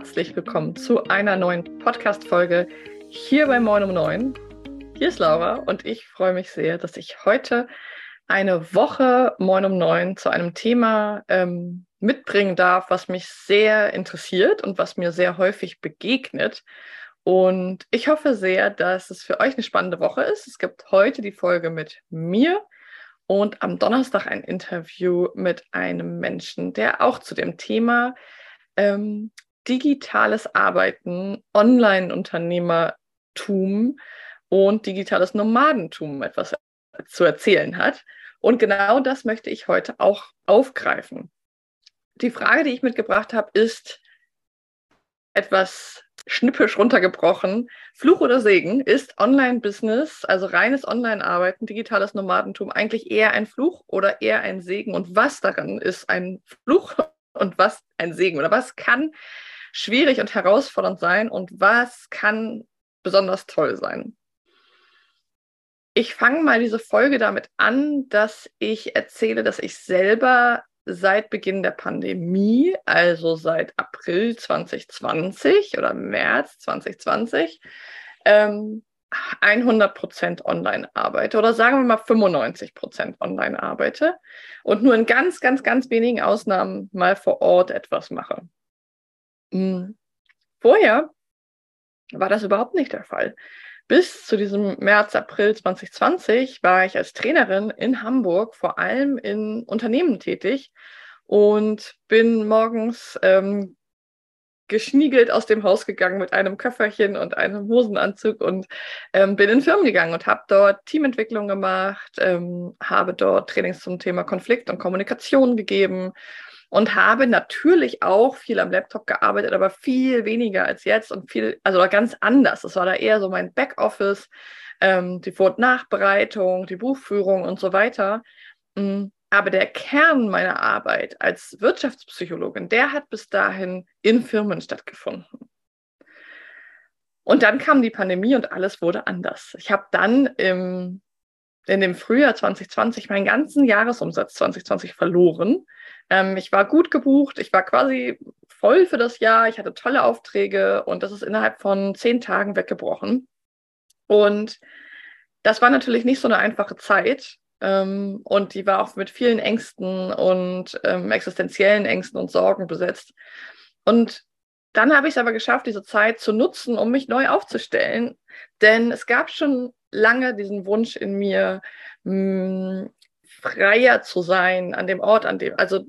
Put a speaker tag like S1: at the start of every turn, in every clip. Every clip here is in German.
S1: herzlich willkommen zu einer neuen Podcast-Folge hier bei Moin um 9. Hier ist Laura und ich freue mich sehr, dass ich heute eine Woche Moin um 9 zu einem Thema ähm, mitbringen darf, was mich sehr interessiert und was mir sehr häufig begegnet. Und ich hoffe sehr, dass es für euch eine spannende Woche ist. Es gibt heute die Folge mit mir und am Donnerstag ein Interview mit einem Menschen, der auch zu dem Thema ähm, digitales Arbeiten, Online-Unternehmertum und digitales Nomadentum etwas zu erzählen hat. Und genau das möchte ich heute auch aufgreifen. Die Frage, die ich mitgebracht habe, ist etwas schnippisch runtergebrochen. Fluch oder Segen ist Online-Business, also reines Online-Arbeiten, digitales Nomadentum, eigentlich eher ein Fluch oder eher ein Segen? Und was daran ist ein Fluch und was ein Segen? Oder was kann schwierig und herausfordernd sein und was kann besonders toll sein. Ich fange mal diese Folge damit an, dass ich erzähle, dass ich selber seit Beginn der Pandemie, also seit April 2020 oder März 2020, ähm, 100% online arbeite oder sagen wir mal 95% online arbeite und nur in ganz, ganz, ganz wenigen Ausnahmen mal vor Ort etwas mache. Hm. Vorher war das überhaupt nicht der Fall. Bis zu diesem März, April 2020 war ich als Trainerin in Hamburg vor allem in Unternehmen tätig und bin morgens ähm, geschniegelt aus dem Haus gegangen mit einem Köfferchen und einem Hosenanzug und ähm, bin in Firmen gegangen und habe dort Teamentwicklung gemacht, ähm, habe dort Trainings zum Thema Konflikt und Kommunikation gegeben und habe natürlich auch viel am Laptop gearbeitet, aber viel weniger als jetzt und viel, also ganz anders. Das war da eher so mein Backoffice, ähm, die Vor- und Nachbereitung, die Buchführung und so weiter. Mm, aber der Kern meiner Arbeit als Wirtschaftspsychologin, der hat bis dahin in Firmen stattgefunden. Und dann kam die Pandemie und alles wurde anders. Ich habe dann im, in dem Frühjahr 2020 meinen ganzen Jahresumsatz 2020 verloren ähm, ich war gut gebucht, ich war quasi voll für das Jahr, ich hatte tolle Aufträge und das ist innerhalb von zehn Tagen weggebrochen. Und das war natürlich nicht so eine einfache Zeit. Ähm, und die war auch mit vielen Ängsten und ähm, existenziellen Ängsten und Sorgen besetzt. Und dann habe ich es aber geschafft, diese Zeit zu nutzen, um mich neu aufzustellen. Denn es gab schon lange diesen Wunsch in mir, mh, hm, freier zu sein an dem Ort, an dem, also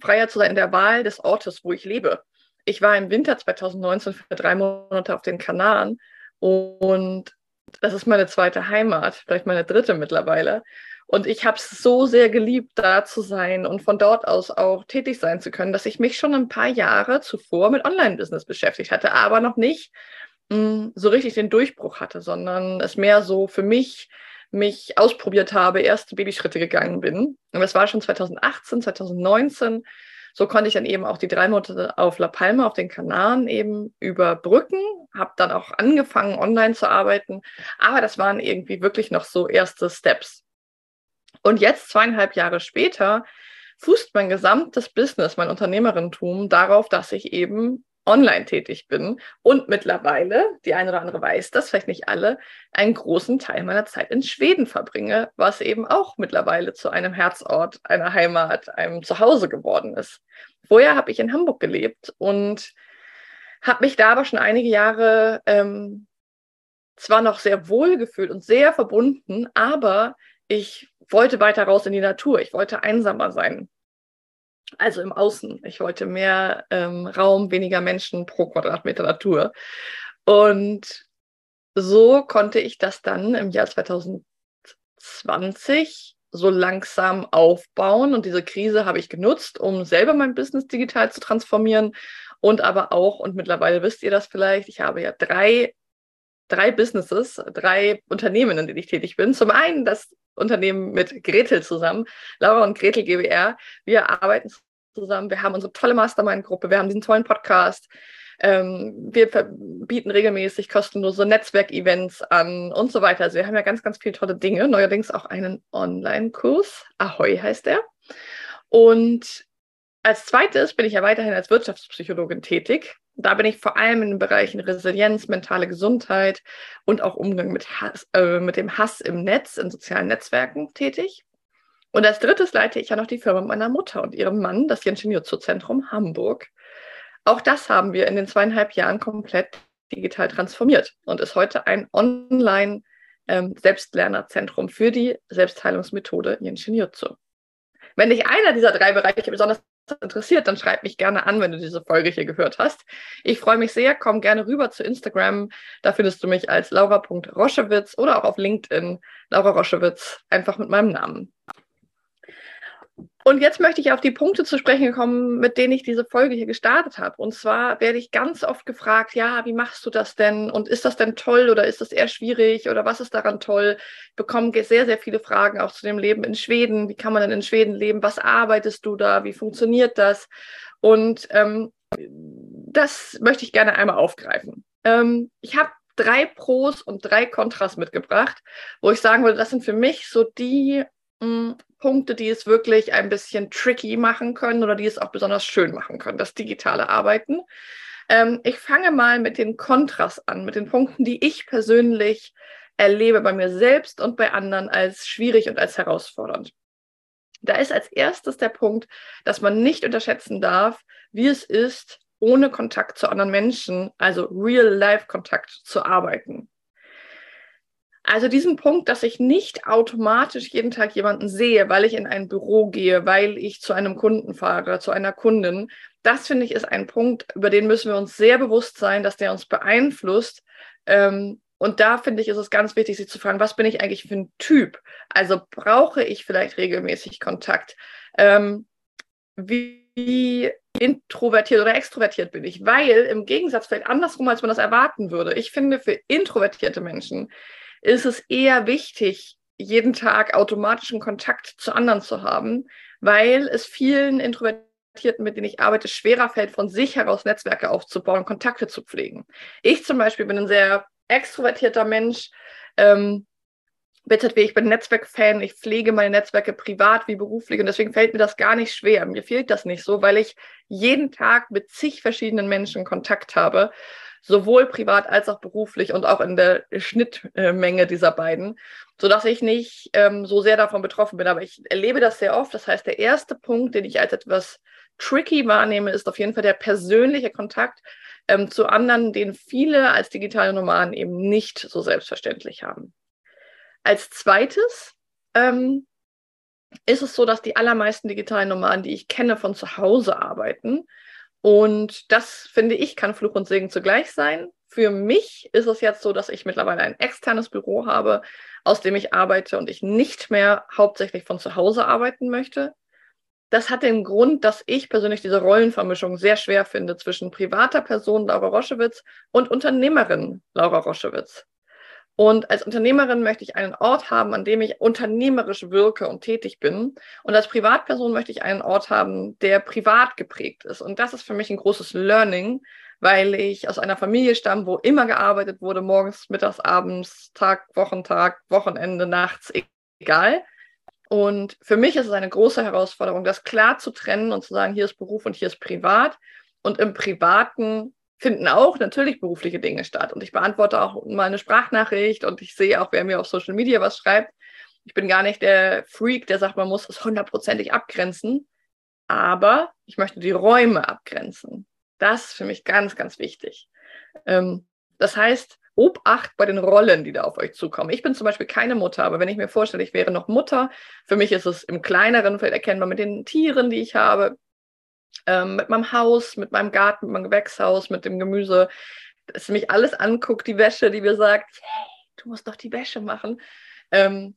S1: freier zu sein in der Wahl des Ortes, wo ich lebe. Ich war im Winter 2019 für drei Monate auf den Kanaren und das ist meine zweite Heimat, vielleicht meine dritte mittlerweile. Und ich habe es so sehr geliebt, da zu sein und von dort aus auch tätig sein zu können, dass ich mich schon ein paar Jahre zuvor mit Online-Business beschäftigt hatte, aber noch nicht hm, so richtig den Durchbruch hatte, sondern es mehr so für mich mich ausprobiert habe, erste Babyschritte gegangen bin. Und das war schon 2018, 2019. So konnte ich dann eben auch die drei Monate auf La Palma, auf den Kanaren eben überbrücken, habe dann auch angefangen, online zu arbeiten. Aber das waren irgendwie wirklich noch so erste Steps. Und jetzt, zweieinhalb Jahre später, fußt mein gesamtes Business, mein Unternehmerentum darauf, dass ich eben online tätig bin und mittlerweile, die eine oder andere weiß das, vielleicht nicht alle, einen großen Teil meiner Zeit in Schweden verbringe, was eben auch mittlerweile zu einem Herzort, einer Heimat, einem Zuhause geworden ist. Vorher habe ich in Hamburg gelebt und habe mich da aber schon einige Jahre ähm, zwar noch sehr wohl gefühlt und sehr verbunden, aber ich wollte weiter raus in die Natur. Ich wollte einsamer sein. Also im Außen. Ich wollte mehr ähm, Raum, weniger Menschen pro Quadratmeter Natur. Und so konnte ich das dann im Jahr 2020 so langsam aufbauen. Und diese Krise habe ich genutzt, um selber mein Business digital zu transformieren. Und aber auch, und mittlerweile wisst ihr das vielleicht, ich habe ja drei, drei Businesses, drei Unternehmen, in denen ich tätig bin. Zum einen das Unternehmen mit Gretel zusammen, Laura und Gretel GWR. Wir arbeiten zusammen, wir haben unsere tolle Mastermind-Gruppe, wir haben diesen tollen Podcast. Ähm, wir bieten regelmäßig kostenlose Netzwerkevents an und so weiter. Also wir haben ja ganz, ganz viele tolle Dinge. Neuerdings auch einen Online-Kurs. Ahoi heißt er. Und als zweites bin ich ja weiterhin als Wirtschaftspsychologin tätig. Da bin ich vor allem in den Bereichen Resilienz, mentale Gesundheit und auch Umgang mit, Hass, äh, mit dem Hass im Netz, in sozialen Netzwerken tätig. Und als drittes leite ich ja noch die Firma meiner Mutter und ihrem Mann, das Jenschen-Jutsu-Zentrum Hamburg. Auch das haben wir in den zweieinhalb Jahren komplett digital transformiert und ist heute ein Online-Selbstlernerzentrum ähm, für die Selbstheilungsmethode Jenschen-Jutsu. Wenn dich einer dieser drei Bereiche besonders interessiert, dann schreib mich gerne an, wenn du diese Folge hier gehört hast. Ich freue mich sehr. Komm gerne rüber zu Instagram. Da findest du mich als laura.roschewitz oder auch auf LinkedIn Laura Roschewitz, einfach mit meinem Namen. Und jetzt möchte ich auf die Punkte zu sprechen kommen, mit denen ich diese Folge hier gestartet habe. Und zwar werde ich ganz oft gefragt, ja, wie machst du das denn? Und ist das denn toll oder ist das eher schwierig oder was ist daran toll? Ich bekomme sehr, sehr viele Fragen auch zu dem Leben in Schweden. Wie kann man denn in Schweden leben? Was arbeitest du da? Wie funktioniert das? Und ähm, das möchte ich gerne einmal aufgreifen. Ähm, ich habe drei Pros und drei Kontras mitgebracht, wo ich sagen würde, das sind für mich so die Punkte, die es wirklich ein bisschen tricky machen können oder die es auch besonders schön machen können, das digitale Arbeiten. Ähm, ich fange mal mit den Kontras an, mit den Punkten, die ich persönlich erlebe bei mir selbst und bei anderen als schwierig und als herausfordernd. Da ist als erstes der Punkt, dass man nicht unterschätzen darf, wie es ist, ohne Kontakt zu anderen Menschen, also Real-Life-Kontakt zu arbeiten. Also diesen Punkt, dass ich nicht automatisch jeden Tag jemanden sehe, weil ich in ein Büro gehe, weil ich zu einem Kunden fahre, zu einer Kundin, das finde ich ist ein Punkt, über den müssen wir uns sehr bewusst sein, dass der uns beeinflusst. Ähm, und da finde ich, ist es ganz wichtig, sich zu fragen, was bin ich eigentlich für ein Typ? Also brauche ich vielleicht regelmäßig Kontakt? Ähm, wie, wie introvertiert oder extrovertiert bin ich? Weil im Gegensatz vielleicht andersrum, als man das erwarten würde. Ich finde, für introvertierte Menschen ist es eher wichtig, jeden Tag automatischen Kontakt zu anderen zu haben, weil es vielen Introvertierten, mit denen ich arbeite, schwerer fällt, von sich heraus Netzwerke aufzubauen, Kontakte zu pflegen. Ich zum Beispiel bin ein sehr extrovertierter Mensch. Ähm, ich bin Netzwerkfan, ich pflege meine Netzwerke privat wie beruflich und deswegen fällt mir das gar nicht schwer. Mir fehlt das nicht so, weil ich jeden Tag mit zig verschiedenen Menschen Kontakt habe sowohl privat als auch beruflich und auch in der Schnittmenge dieser beiden, sodass ich nicht ähm, so sehr davon betroffen bin. Aber ich erlebe das sehr oft. Das heißt, der erste Punkt, den ich als etwas tricky wahrnehme, ist auf jeden Fall der persönliche Kontakt ähm, zu anderen, den viele als digitale Nomaden eben nicht so selbstverständlich haben. Als zweites ähm, ist es so, dass die allermeisten digitalen Nomaden, die ich kenne, von zu Hause arbeiten und das finde ich kann Fluch und Segen zugleich sein. Für mich ist es jetzt so, dass ich mittlerweile ein externes Büro habe, aus dem ich arbeite und ich nicht mehr hauptsächlich von zu Hause arbeiten möchte. Das hat den Grund, dass ich persönlich diese Rollenvermischung sehr schwer finde zwischen privater Person Laura Roschewitz und Unternehmerin Laura Roschewitz. Und als Unternehmerin möchte ich einen Ort haben, an dem ich unternehmerisch wirke und tätig bin. Und als Privatperson möchte ich einen Ort haben, der privat geprägt ist. Und das ist für mich ein großes Learning, weil ich aus einer Familie stamme, wo immer gearbeitet wurde, morgens, mittags, abends, Tag, Wochentag, Wochenende, nachts, egal. Und für mich ist es eine große Herausforderung, das klar zu trennen und zu sagen, hier ist Beruf und hier ist Privat. Und im Privaten finden auch natürlich berufliche Dinge statt. Und ich beantworte auch mal eine Sprachnachricht und ich sehe auch, wer mir auf Social Media was schreibt. Ich bin gar nicht der Freak, der sagt, man muss es hundertprozentig abgrenzen. Aber ich möchte die Räume abgrenzen. Das ist für mich ganz, ganz wichtig. Ähm, das heißt, Obacht bei den Rollen, die da auf euch zukommen. Ich bin zum Beispiel keine Mutter, aber wenn ich mir vorstelle, ich wäre noch Mutter, für mich ist es im kleineren Feld erkennbar mit den Tieren, die ich habe, ähm, mit meinem Haus, mit meinem Garten, mit meinem Gewächshaus, mit dem Gemüse, dass sie mich alles anguckt, die Wäsche, die mir sagt, hey, du musst doch die Wäsche machen, ähm,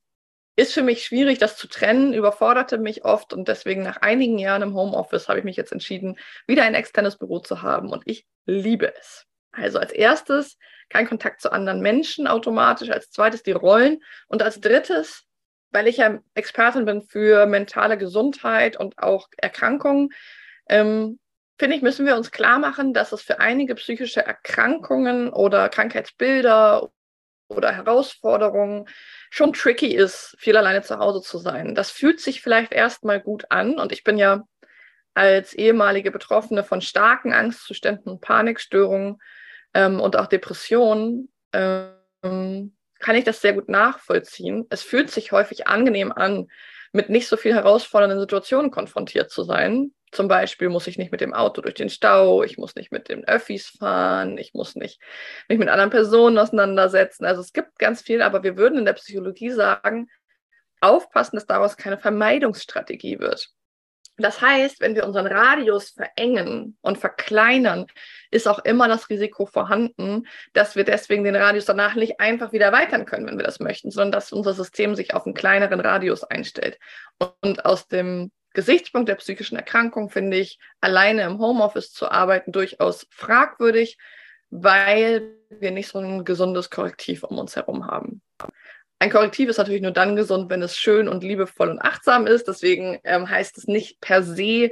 S1: ist für mich schwierig, das zu trennen, überforderte mich oft. Und deswegen nach einigen Jahren im Homeoffice habe ich mich jetzt entschieden, wieder ein externes Büro zu haben. Und ich liebe es. Also als erstes kein Kontakt zu anderen Menschen automatisch, als zweites die Rollen. Und als drittes, weil ich ja Expertin bin für mentale Gesundheit und auch Erkrankungen, ähm, finde ich, müssen wir uns klar machen, dass es für einige psychische Erkrankungen oder Krankheitsbilder oder Herausforderungen schon tricky ist, viel alleine zu Hause zu sein. Das fühlt sich vielleicht erstmal gut an und ich bin ja als ehemalige Betroffene von starken Angstzuständen Panikstörungen ähm, und auch Depressionen ähm, kann ich das sehr gut nachvollziehen. Es fühlt sich häufig angenehm an, mit nicht so viel herausfordernden Situationen konfrontiert zu sein. Zum Beispiel muss ich nicht mit dem Auto durch den Stau, ich muss nicht mit den Öffis fahren, ich muss nicht mich mit anderen Personen auseinandersetzen. Also es gibt ganz viel, aber wir würden in der Psychologie sagen, aufpassen, dass daraus keine Vermeidungsstrategie wird. Das heißt, wenn wir unseren Radius verengen und verkleinern, ist auch immer das Risiko vorhanden, dass wir deswegen den Radius danach nicht einfach wieder erweitern können, wenn wir das möchten, sondern dass unser System sich auf einen kleineren Radius einstellt. Und aus dem Gesichtspunkt der psychischen Erkrankung finde ich alleine im Homeoffice zu arbeiten durchaus fragwürdig, weil wir nicht so ein gesundes Korrektiv um uns herum haben. Ein Korrektiv ist natürlich nur dann gesund, wenn es schön und liebevoll und achtsam ist. Deswegen ähm, heißt es nicht per se,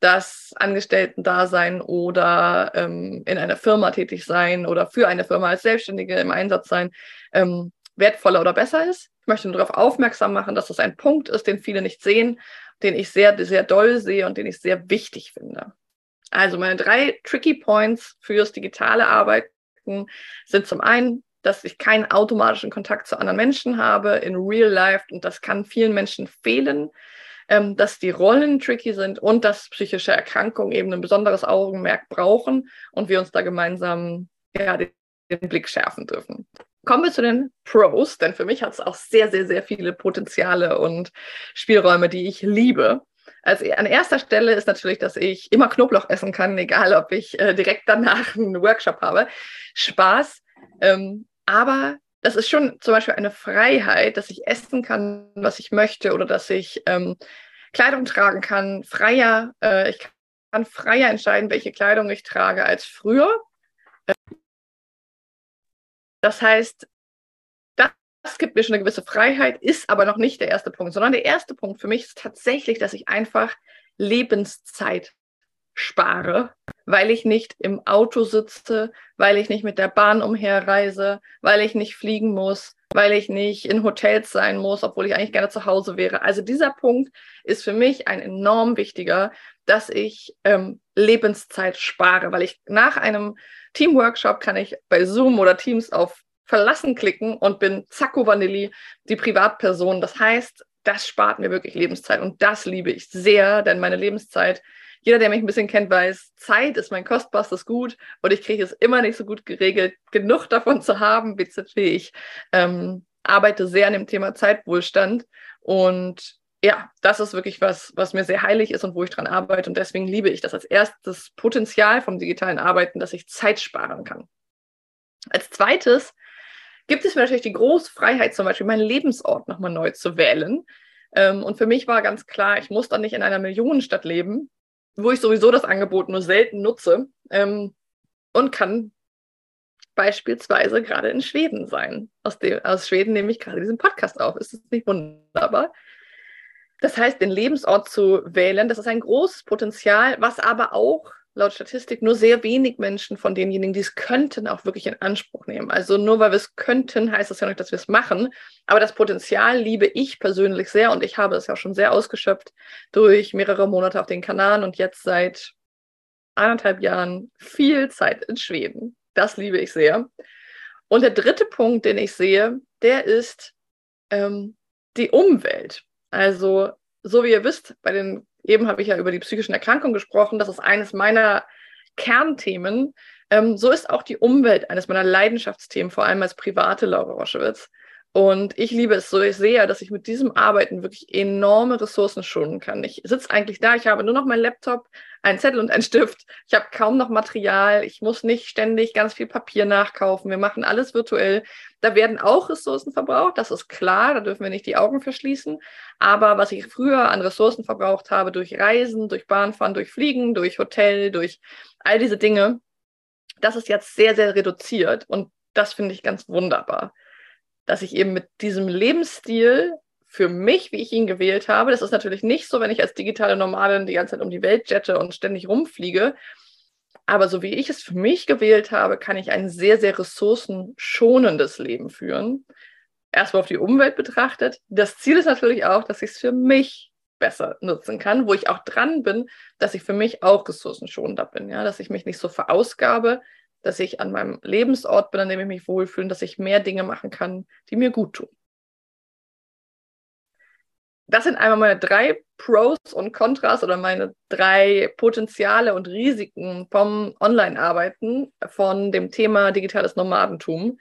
S1: dass Angestellten-Dasein oder ähm, in einer Firma tätig sein oder für eine Firma als Selbstständige im Einsatz sein ähm, wertvoller oder besser ist. Ich möchte nur darauf aufmerksam machen, dass das ein Punkt ist, den viele nicht sehen, den ich sehr, sehr doll sehe und den ich sehr wichtig finde. Also meine drei Tricky Points fürs digitale Arbeiten sind zum einen dass ich keinen automatischen Kontakt zu anderen Menschen habe in real life und das kann vielen Menschen fehlen, ähm, dass die Rollen tricky sind und dass psychische Erkrankungen eben ein besonderes Augenmerk brauchen und wir uns da gemeinsam ja, den, den Blick schärfen dürfen. Kommen wir zu den Pros, denn für mich hat es auch sehr, sehr, sehr viele Potenziale und Spielräume, die ich liebe. Also an erster Stelle ist natürlich, dass ich immer Knoblauch essen kann, egal ob ich äh, direkt danach einen Workshop habe. Spaß. Ähm, aber das ist schon zum Beispiel eine Freiheit, dass ich essen kann, was ich möchte oder dass ich ähm, Kleidung tragen kann, freier. Äh, ich kann freier entscheiden, welche Kleidung ich trage als früher. Das heißt, das gibt mir schon eine gewisse Freiheit, ist aber noch nicht der erste Punkt, sondern der erste Punkt für mich ist tatsächlich, dass ich einfach Lebenszeit spare, weil ich nicht im Auto sitze, weil ich nicht mit der Bahn umherreise, weil ich nicht fliegen muss, weil ich nicht in Hotels sein muss, obwohl ich eigentlich gerne zu Hause wäre. Also dieser Punkt ist für mich ein enorm wichtiger, dass ich ähm, Lebenszeit spare, weil ich nach einem Teamworkshop kann ich bei Zoom oder Teams auf Verlassen klicken und bin Zacko Vanilli, die Privatperson. Das heißt, das spart mir wirklich Lebenszeit und das liebe ich sehr, denn meine Lebenszeit jeder, der mich ein bisschen kennt, weiß, Zeit ist mein kostbarstes Gut und ich kriege es immer nicht so gut geregelt, genug davon zu haben, wie ich ähm, arbeite sehr an dem Thema Zeitwohlstand und ja, das ist wirklich was, was mir sehr heilig ist und wo ich dran arbeite und deswegen liebe ich das als erstes Potenzial vom digitalen Arbeiten, dass ich Zeit sparen kann. Als zweites gibt es mir natürlich die große Freiheit, zum Beispiel meinen Lebensort nochmal neu zu wählen. Ähm, und für mich war ganz klar, ich muss dann nicht in einer Millionenstadt leben, wo ich sowieso das Angebot nur selten nutze ähm, und kann beispielsweise gerade in Schweden sein. Aus, dem, aus Schweden nehme ich gerade diesen Podcast auf. Ist das nicht wunderbar? Das heißt, den Lebensort zu wählen, das ist ein großes Potenzial, was aber auch laut Statistik nur sehr wenig Menschen von denjenigen, die es könnten, auch wirklich in Anspruch nehmen. Also nur weil wir es könnten, heißt das ja nicht, dass wir es machen. Aber das Potenzial liebe ich persönlich sehr und ich habe es ja schon sehr ausgeschöpft durch mehrere Monate auf den Kanaren und jetzt seit anderthalb Jahren viel Zeit in Schweden. Das liebe ich sehr. Und der dritte Punkt, den ich sehe, der ist ähm, die Umwelt. Also, so wie ihr wisst, bei den Eben habe ich ja über die psychischen Erkrankungen gesprochen. Das ist eines meiner Kernthemen. Ähm, so ist auch die Umwelt eines meiner Leidenschaftsthemen, vor allem als private Laura Roschewitz. Und ich liebe es so sehr, dass ich mit diesem Arbeiten wirklich enorme Ressourcen schonen kann. Ich sitze eigentlich da, ich habe nur noch meinen Laptop, einen Zettel und einen Stift. Ich habe kaum noch Material. Ich muss nicht ständig ganz viel Papier nachkaufen. Wir machen alles virtuell. Da werden auch Ressourcen verbraucht, das ist klar, da dürfen wir nicht die Augen verschließen. Aber was ich früher an Ressourcen verbraucht habe durch Reisen, durch Bahnfahren, durch Fliegen, durch Hotel, durch all diese Dinge, das ist jetzt sehr, sehr reduziert. Und das finde ich ganz wunderbar dass ich eben mit diesem Lebensstil für mich, wie ich ihn gewählt habe, das ist natürlich nicht so, wenn ich als digitale Nomadin die ganze Zeit um die Welt jette und ständig rumfliege. Aber so wie ich es für mich gewählt habe, kann ich ein sehr, sehr ressourcenschonendes Leben führen. Erstmal auf die Umwelt betrachtet. Das Ziel ist natürlich auch, dass ich es für mich besser nutzen kann, wo ich auch dran bin, dass ich für mich auch ressourcenschonender bin, ja, dass ich mich nicht so verausgabe, dass ich an meinem Lebensort bin, an dem ich mich wohlfühle, dass ich mehr Dinge machen kann, die mir gut tun. Das sind einmal meine drei Pros und Kontras oder meine drei Potenziale und Risiken vom Online-Arbeiten von dem Thema digitales Nomadentum.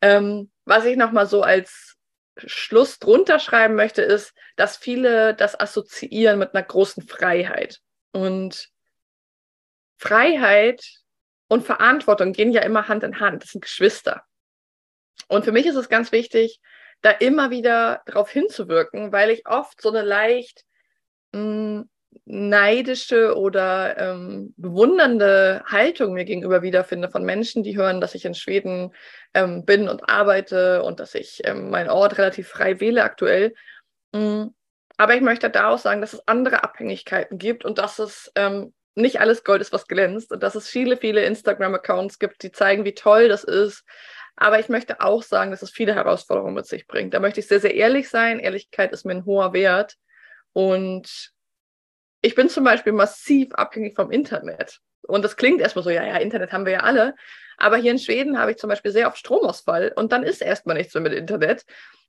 S1: Ähm, was ich nochmal so als Schluss drunter schreiben möchte, ist, dass viele das assoziieren mit einer großen Freiheit. Und Freiheit und Verantwortung gehen ja immer Hand in Hand. Das sind Geschwister. Und für mich ist es ganz wichtig, da immer wieder darauf hinzuwirken, weil ich oft so eine leicht mh, hm, neidische oder ähm, bewundernde Haltung mir gegenüber wiederfinde von Menschen, die hören, dass ich in Schweden ähm, bin und arbeite und dass ich ähm, meinen Ort relativ frei wähle aktuell. Mhm. Aber ich möchte daraus sagen, dass es andere Abhängigkeiten gibt und dass es ähm, nicht alles Gold ist, was glänzt und dass es viele, viele Instagram-Accounts gibt, die zeigen, wie toll das ist. Aber ich möchte auch sagen, dass es viele Herausforderungen mit sich bringt. Da möchte ich sehr, sehr ehrlich sein. Ehrlichkeit ist mir ein hoher Wert. Und ich bin zum Beispiel massiv abhängig vom Internet. Und das klingt erstmal so, ja, ja, Internet haben wir ja alle. Aber hier in Schweden habe ich zum Beispiel sehr oft Stromausfall und dann ist erstmal nichts mehr mit Internet.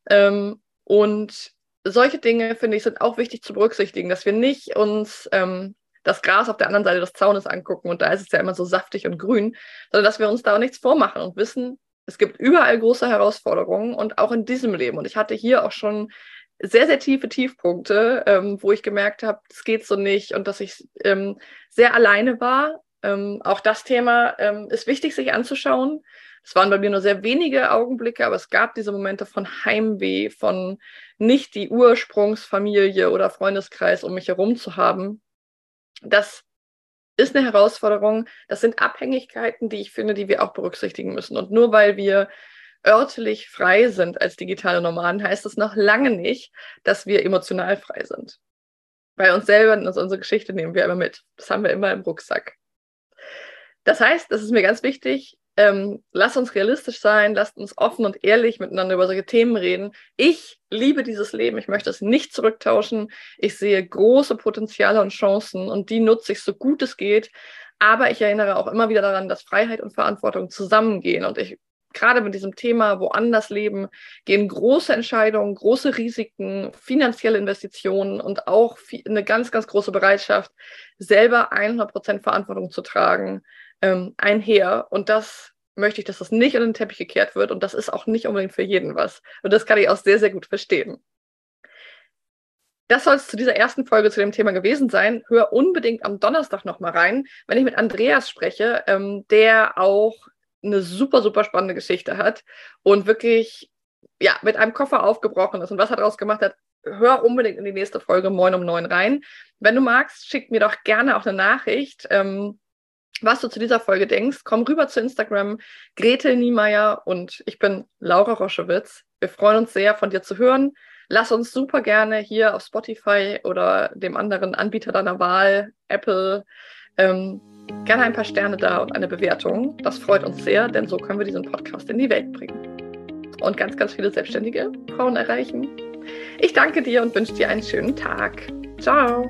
S1: Ähm, und solche Dinge, finde ich, sind auch wichtig zu berücksichtigen, dass wir nicht uns ähm, das Gras auf der anderen Seite des Zaunes angucken und da ist es ja immer so saftig und grün, sondern dass wir uns da auch nichts vormachen und wissen, es gibt überall große Herausforderungen und auch in diesem Leben. Und ich hatte hier auch schon sehr, sehr tiefe Tiefpunkte, ähm, wo ich gemerkt habe, es geht so nicht und dass ich ähm, sehr alleine war. Ähm, auch das Thema ähm, ist wichtig, sich anzuschauen. Es waren bei mir nur sehr wenige Augenblicke, aber es gab diese Momente von Heimweh, von nicht die Ursprungsfamilie oder Freundeskreis um mich herum zu haben. Das ist eine Herausforderung. Das sind Abhängigkeiten, die ich finde, die wir auch berücksichtigen müssen. Und nur weil wir örtlich frei sind als digitale Nomaden, heißt das noch lange nicht, dass wir emotional frei sind. Bei uns selber, in unsere Geschichte nehmen wir immer mit. Das haben wir immer im Rucksack. Das heißt, das ist mir ganz wichtig, ähm, lasst uns realistisch sein, lasst uns offen und ehrlich miteinander über solche Themen reden. Ich liebe dieses Leben, ich möchte es nicht zurücktauschen. Ich sehe große Potenziale und Chancen und die nutze ich so gut es geht. Aber ich erinnere auch immer wieder daran, dass Freiheit und Verantwortung zusammengehen. Und ich gerade mit diesem Thema woanders leben, gehen große Entscheidungen, große Risiken, finanzielle Investitionen und auch eine ganz, ganz große Bereitschaft, selber 100 Prozent Verantwortung zu tragen, ähm, einher. Und das möchte ich, dass das nicht unter den Teppich gekehrt wird. Und das ist auch nicht unbedingt für jeden was. Und das kann ich auch sehr, sehr gut verstehen. Das soll es zu dieser ersten Folge zu dem Thema gewesen sein. Hör unbedingt am Donnerstag nochmal rein, wenn ich mit Andreas spreche, ähm, der auch eine super, super spannende Geschichte hat und wirklich ja, mit einem Koffer aufgebrochen ist und was er daraus gemacht hat, hör unbedingt in die nächste Folge Moin um neun rein. Wenn du magst, schick mir doch gerne auch eine Nachricht. Ähm, was du zu dieser Folge denkst. Komm rüber zu Instagram, Gretel Niemeyer und ich bin Laura Roschewitz. Wir freuen uns sehr, von dir zu hören. Lass uns super gerne hier auf Spotify oder dem anderen Anbieter deiner Wahl, Apple, ähm, gerne ein paar Sterne da und eine Bewertung. Das freut uns sehr, denn so können wir diesen Podcast in die Welt bringen und ganz, ganz viele selbstständige Frauen erreichen. Ich danke dir und wünsche dir einen schönen Tag. Ciao.